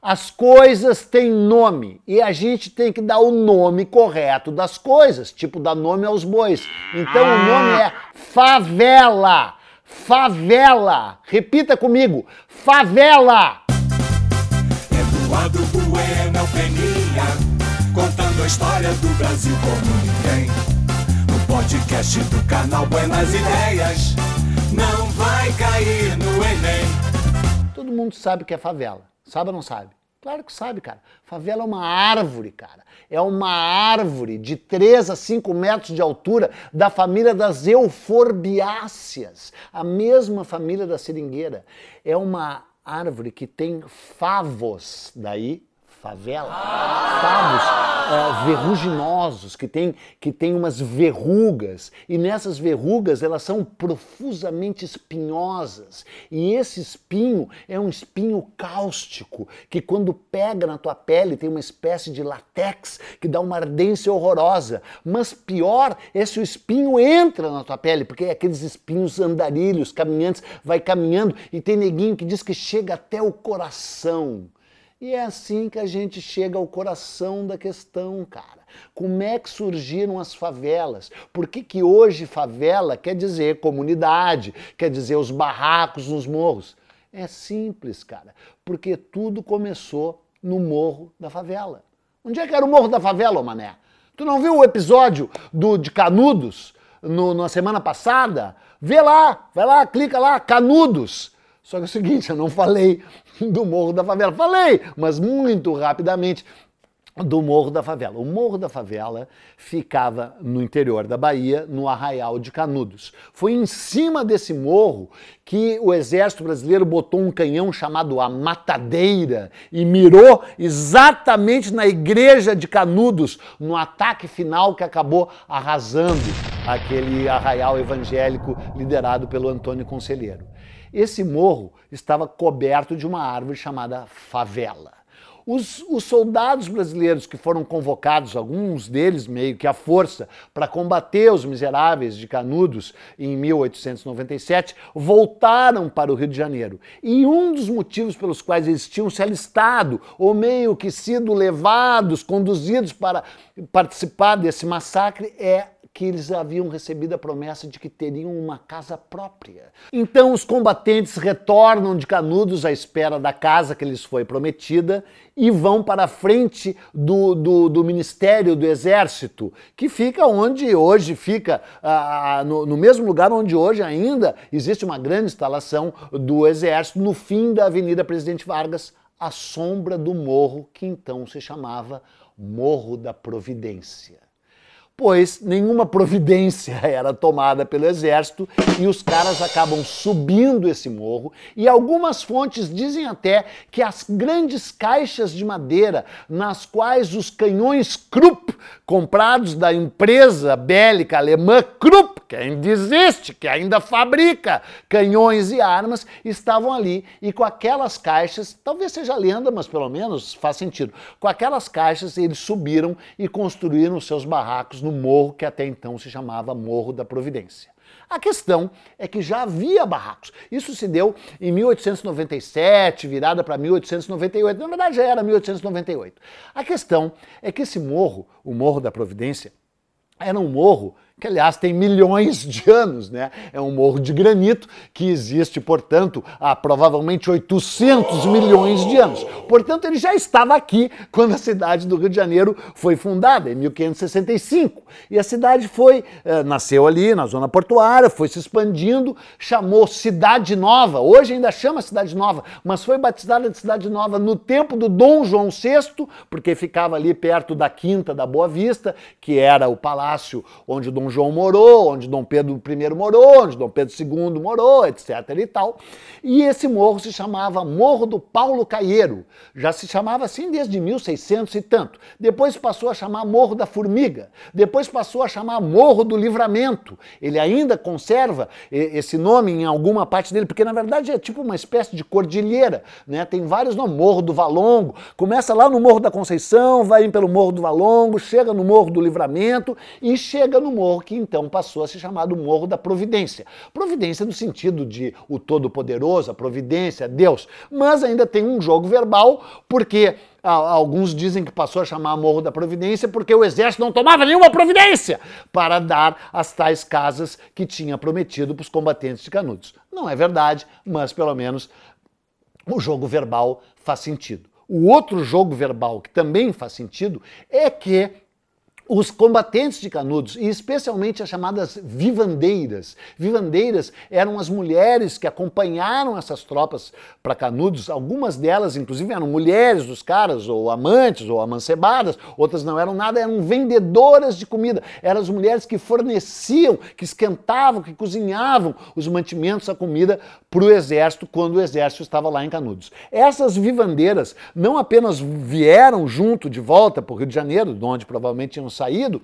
As coisas têm nome e a gente tem que dar o nome correto das coisas, tipo dar nome aos bois. Então o nome é favela. Favela. Repita comigo. Favela. Eduardo Bueno Peninha, contando a história do Brasil como ninguém. No podcast do canal Buenas Ideias, não vai cair no Enem. Todo mundo sabe que é favela. Sabe ou não sabe? Claro que sabe, cara. Favela é uma árvore, cara. É uma árvore de 3 a 5 metros de altura da família das euforbiáceas, a mesma família da seringueira. É uma árvore que tem favos, daí favela, favos uh, verruginosos, que tem, que tem umas verrugas, e nessas verrugas elas são profusamente espinhosas, e esse espinho é um espinho cáustico, que quando pega na tua pele tem uma espécie de latex que dá uma ardência horrorosa, mas pior é se o espinho entra na tua pele, porque é aqueles espinhos andarilhos, caminhantes, vai caminhando, e tem neguinho que diz que chega até o coração. E é assim que a gente chega ao coração da questão, cara. Como é que surgiram as favelas? Por que, que hoje favela quer dizer comunidade, quer dizer os barracos nos morros? É simples, cara, porque tudo começou no morro da favela. Onde é que era o morro da favela, mané? Tu não viu o episódio do de Canudos na semana passada? Vê lá, vai lá, clica lá, Canudos. Só que é o seguinte, eu não falei do Morro da Favela. Falei, mas muito rapidamente do Morro da Favela. O Morro da Favela ficava no interior da Bahia, no Arraial de Canudos. Foi em cima desse morro que o exército brasileiro botou um canhão chamado a Matadeira e mirou exatamente na igreja de Canudos, no ataque final que acabou arrasando aquele arraial evangélico liderado pelo Antônio Conselheiro. Esse morro estava coberto de uma árvore chamada favela. Os, os, soldados brasileiros que foram convocados, alguns deles meio que à força, para combater os miseráveis de Canudos em 1897, voltaram para o Rio de Janeiro. E um dos motivos pelos quais eles tinham se alistado, ou meio que sido levados, conduzidos para participar desse massacre, é que eles haviam recebido a promessa de que teriam uma casa própria. Então os combatentes retornam de Canudos à espera da casa que lhes foi prometida e vão para a frente do, do, do Ministério do Exército, que fica onde hoje fica, ah, no, no mesmo lugar onde hoje ainda existe uma grande instalação do Exército, no fim da Avenida Presidente Vargas, à sombra do morro que então se chamava Morro da Providência pois nenhuma providência era tomada pelo exército e os caras acabam subindo esse morro. E algumas fontes dizem até que as grandes caixas de madeira nas quais os canhões Krupp, comprados da empresa bélica alemã Krupp, que ainda existe, que ainda fabrica canhões e armas, estavam ali e com aquelas caixas, talvez seja lenda, mas pelo menos faz sentido, com aquelas caixas eles subiram e construíram seus barracos no morro que até então se chamava Morro da Providência. A questão é que já havia barracos. Isso se deu em 1897, virada para 1898. Na verdade, já era 1898. A questão é que esse morro, o Morro da Providência, era um morro que aliás tem milhões de anos, né? É um morro de granito que existe, portanto, há provavelmente 800 milhões de anos. Portanto, ele já estava aqui quando a cidade do Rio de Janeiro foi fundada, em 1565. E a cidade foi, eh, nasceu ali na zona portuária, foi se expandindo, chamou Cidade Nova. Hoje ainda chama Cidade Nova, mas foi batizada de Cidade Nova no tempo do Dom João VI, porque ficava ali perto da Quinta da Boa Vista, que era o palácio onde Dom João morou, onde Dom Pedro I morou, onde Dom Pedro II morou, etc. e tal. E esse morro se chamava Morro do Paulo Caieiro. Já se chamava assim desde 1600 e tanto. Depois passou a chamar Morro da Formiga. Depois passou a chamar Morro do Livramento. Ele ainda conserva esse nome em alguma parte dele, porque na verdade é tipo uma espécie de cordilheira, né? Tem vários nomes, Morro do Valongo, começa lá no Morro da Conceição, vai pelo Morro do Valongo, chega no Morro do Livramento e chega no Morro morro que então passou a se chamar do Morro da Providência. Providência no sentido de o Todo-Poderoso, a Providência, Deus. Mas ainda tem um jogo verbal, porque alguns dizem que passou a chamar Morro da Providência porque o exército não tomava nenhuma providência para dar as tais casas que tinha prometido para os combatentes de Canudos. Não é verdade, mas pelo menos o jogo verbal faz sentido. O outro jogo verbal que também faz sentido é que os combatentes de Canudos, e especialmente as chamadas vivandeiras. Vivandeiras eram as mulheres que acompanharam essas tropas para Canudos. Algumas delas, inclusive, eram mulheres dos caras, ou amantes, ou amancebadas. Outras não eram nada, eram vendedoras de comida. Eram as mulheres que forneciam, que esquentavam, que cozinhavam os mantimentos, a comida para o exército quando o exército estava lá em Canudos. Essas vivandeiras não apenas vieram junto de volta para o Rio de Janeiro, de onde provavelmente tinham saído,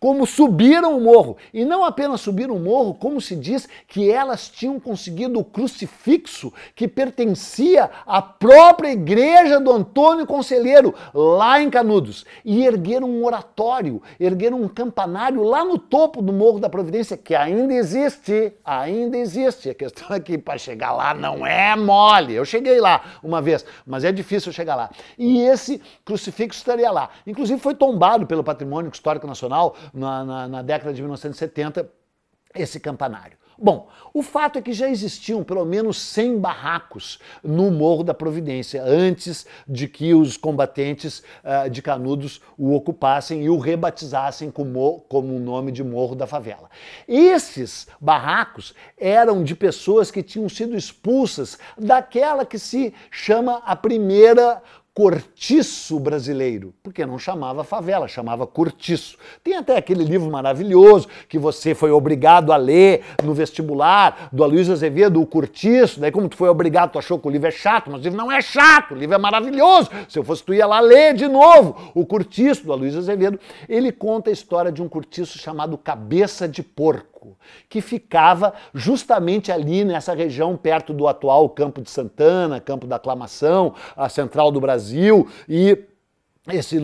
como subiram o morro. E não apenas subiram o morro, como se diz que elas tinham conseguido o crucifixo que pertencia à própria igreja do Antônio Conselheiro, lá em Canudos. E ergueram um oratório, ergueram um campanário lá no topo do Morro da Providência, que ainda existe, ainda existe. A questão é que para chegar lá não é mole. Eu cheguei lá uma vez, mas é difícil chegar lá. E esse crucifixo estaria lá. Inclusive foi tombado pelo Patrimônio Histórico Nacional na, na, na década de 1970, esse campanário. Bom, o fato é que já existiam pelo menos 100 barracos no Morro da Providência antes de que os combatentes uh, de Canudos o ocupassem e o rebatizassem como, como o nome de Morro da Favela. Esses barracos eram de pessoas que tinham sido expulsas daquela que se chama a primeira cortiço brasileiro, porque não chamava favela, chamava cortiço. Tem até aquele livro maravilhoso que você foi obrigado a ler no vestibular, do Aloysio Azevedo, o cortiço, daí como tu foi obrigado, tu achou que o livro é chato, mas o livro não é chato, o livro é maravilhoso. Se eu fosse tu ia lá ler de novo o cortiço do Aloysio Azevedo. Ele conta a história de um cortiço chamado Cabeça de Porco que ficava justamente ali nessa região perto do atual Campo de Santana, Campo da Aclamação, a central do Brasil e esse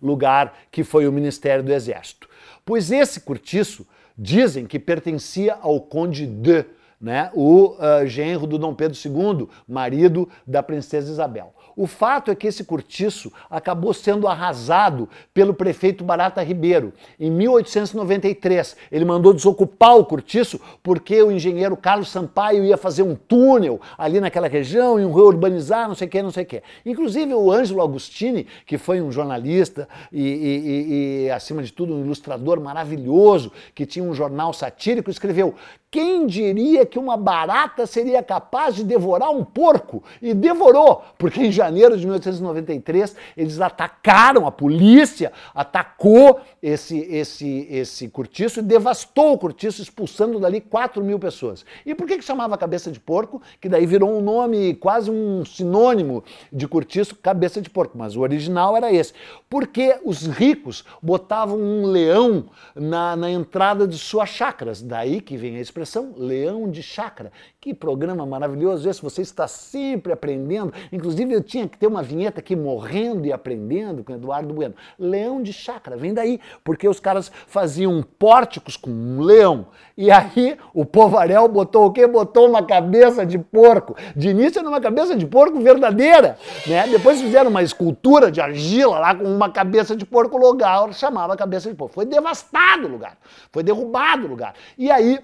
lugar que foi o Ministério do Exército. Pois esse cortiço dizem que pertencia ao Conde de, né, o uh, genro do Dom Pedro II, marido da princesa Isabel. O fato é que esse cortiço acabou sendo arrasado pelo prefeito Barata Ribeiro em 1893. Ele mandou desocupar o cortiço porque o engenheiro Carlos Sampaio ia fazer um túnel ali naquela região, iam reurbanizar, não sei o que, não sei o que. Inclusive o Ângelo Agostini, que foi um jornalista e, e, e, acima de tudo, um ilustrador maravilhoso, que tinha um jornal satírico, escreveu: quem diria que uma barata seria capaz de devorar um porco? E devorou, porque em janeiro de 1893 eles atacaram, a polícia atacou esse, esse, esse cortiço e devastou o cortiço, expulsando dali 4 mil pessoas. E por que, que chamava cabeça de porco? Que daí virou um nome, quase um sinônimo de cortiço, cabeça de porco, mas o original era esse. Porque os ricos botavam um leão na, na entrada de suas chácaras, daí que vem a expressão expressão leão de chácara. Que programa maravilhoso esse, você está sempre aprendendo. Inclusive eu tinha que ter uma vinheta aqui morrendo e aprendendo com Eduardo Bueno. Leão de chácara, vem daí, porque os caras faziam pórticos com um leão. E aí o Povarel botou o quê? Botou uma cabeça de porco. De início era uma cabeça de porco verdadeira, né? Depois fizeram uma escultura de argila lá com uma cabeça de porco local, chamava cabeça de porco. Foi devastado o lugar, foi derrubado o lugar. E aí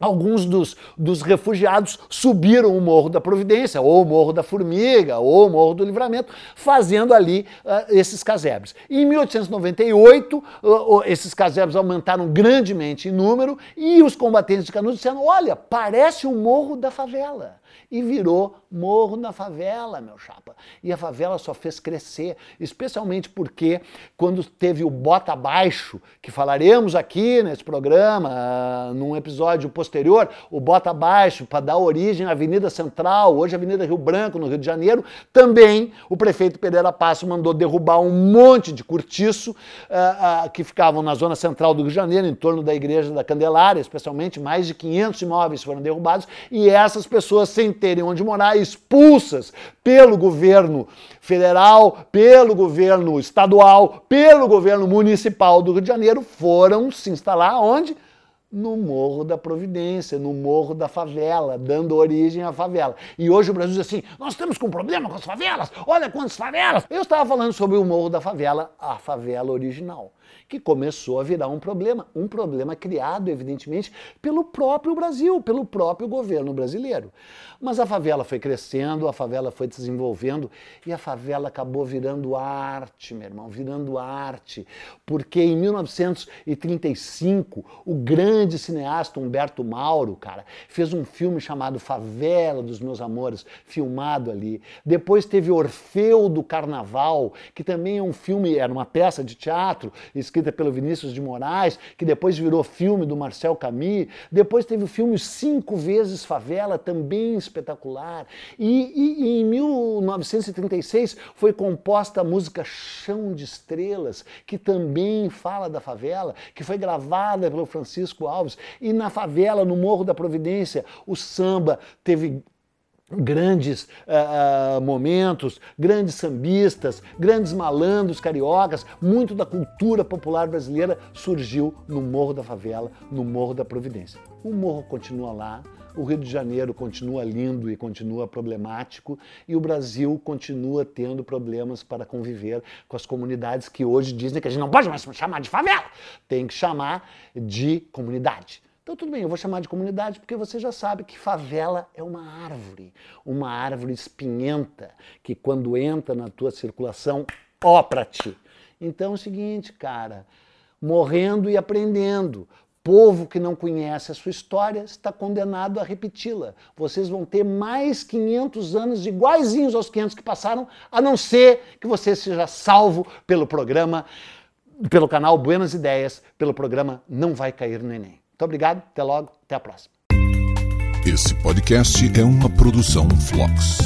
alguns dos, dos refugiados subiram o Morro da Providência, ou o Morro da Formiga, ou o Morro do Livramento, fazendo ali uh, esses casebres. Em 1898, uh, esses casebres aumentaram grandemente em número e os combatentes de Canudos disseram: olha, parece o Morro da Favela. E virou Morro da Favela, meu chapa. E a favela só fez crescer, especialmente porque quando teve o Bota Abaixo, que falaremos aqui nesse programa, num episódio posterior, o Bota Abaixo, para dar origem à Avenida Central, hoje Avenida Rio Branco, no Rio de Janeiro, também o prefeito Pereira Passo mandou derrubar um monte de cortiço uh, uh, que ficavam na zona central do Rio de Janeiro, em torno da Igreja da Candelária, especialmente, mais de 500 imóveis foram derrubados, e essas pessoas sem terem onde morar, expulsas pelo governo federal, pelo governo estadual, pelo governo municipal do Rio de Janeiro, foram se instalar onde? no Morro da Providência, no Morro da Favela, dando origem à favela. E hoje o Brasil diz assim: nós temos um problema com as favelas, olha quantas favelas. Eu estava falando sobre o Morro da Favela, a favela original que começou a virar um problema, um problema criado, evidentemente, pelo próprio Brasil, pelo próprio governo brasileiro. Mas a favela foi crescendo, a favela foi desenvolvendo e a favela acabou virando arte, meu irmão, virando arte. Porque em 1935, o grande cineasta Humberto Mauro, cara, fez um filme chamado Favela dos Meus Amores, filmado ali. Depois teve Orfeu do Carnaval, que também é um filme, era uma peça de teatro escrita escrita pelo Vinícius de Moraes, que depois virou filme do Marcel Camus. Depois teve o filme Cinco Vezes Favela, também espetacular. E, e, e em 1936 foi composta a música Chão de Estrelas, que também fala da favela, que foi gravada pelo Francisco Alves. E na favela, no Morro da Providência, o samba teve grandes uh, momentos, grandes sambistas, grandes malandros cariocas, muito da cultura popular brasileira surgiu no Morro da Favela, no Morro da Providência. O morro continua lá, o Rio de Janeiro continua lindo e continua problemático, e o Brasil continua tendo problemas para conviver com as comunidades que hoje dizem que a gente não pode mais chamar de favela, tem que chamar de comunidade. Então, tudo bem, eu vou chamar de comunidade porque você já sabe que favela é uma árvore, uma árvore espinhenta que quando entra na tua circulação, ó pra ti. Então é o seguinte, cara, morrendo e aprendendo. Povo que não conhece a sua história está condenado a repeti-la. Vocês vão ter mais 500 anos iguaizinhos aos 500 que passaram, a não ser que você seja salvo pelo programa, pelo canal Buenas Ideias, pelo programa Não Vai Cair no Enem. Muito obrigado, até logo, até a próxima. Esse podcast é uma produção Flux.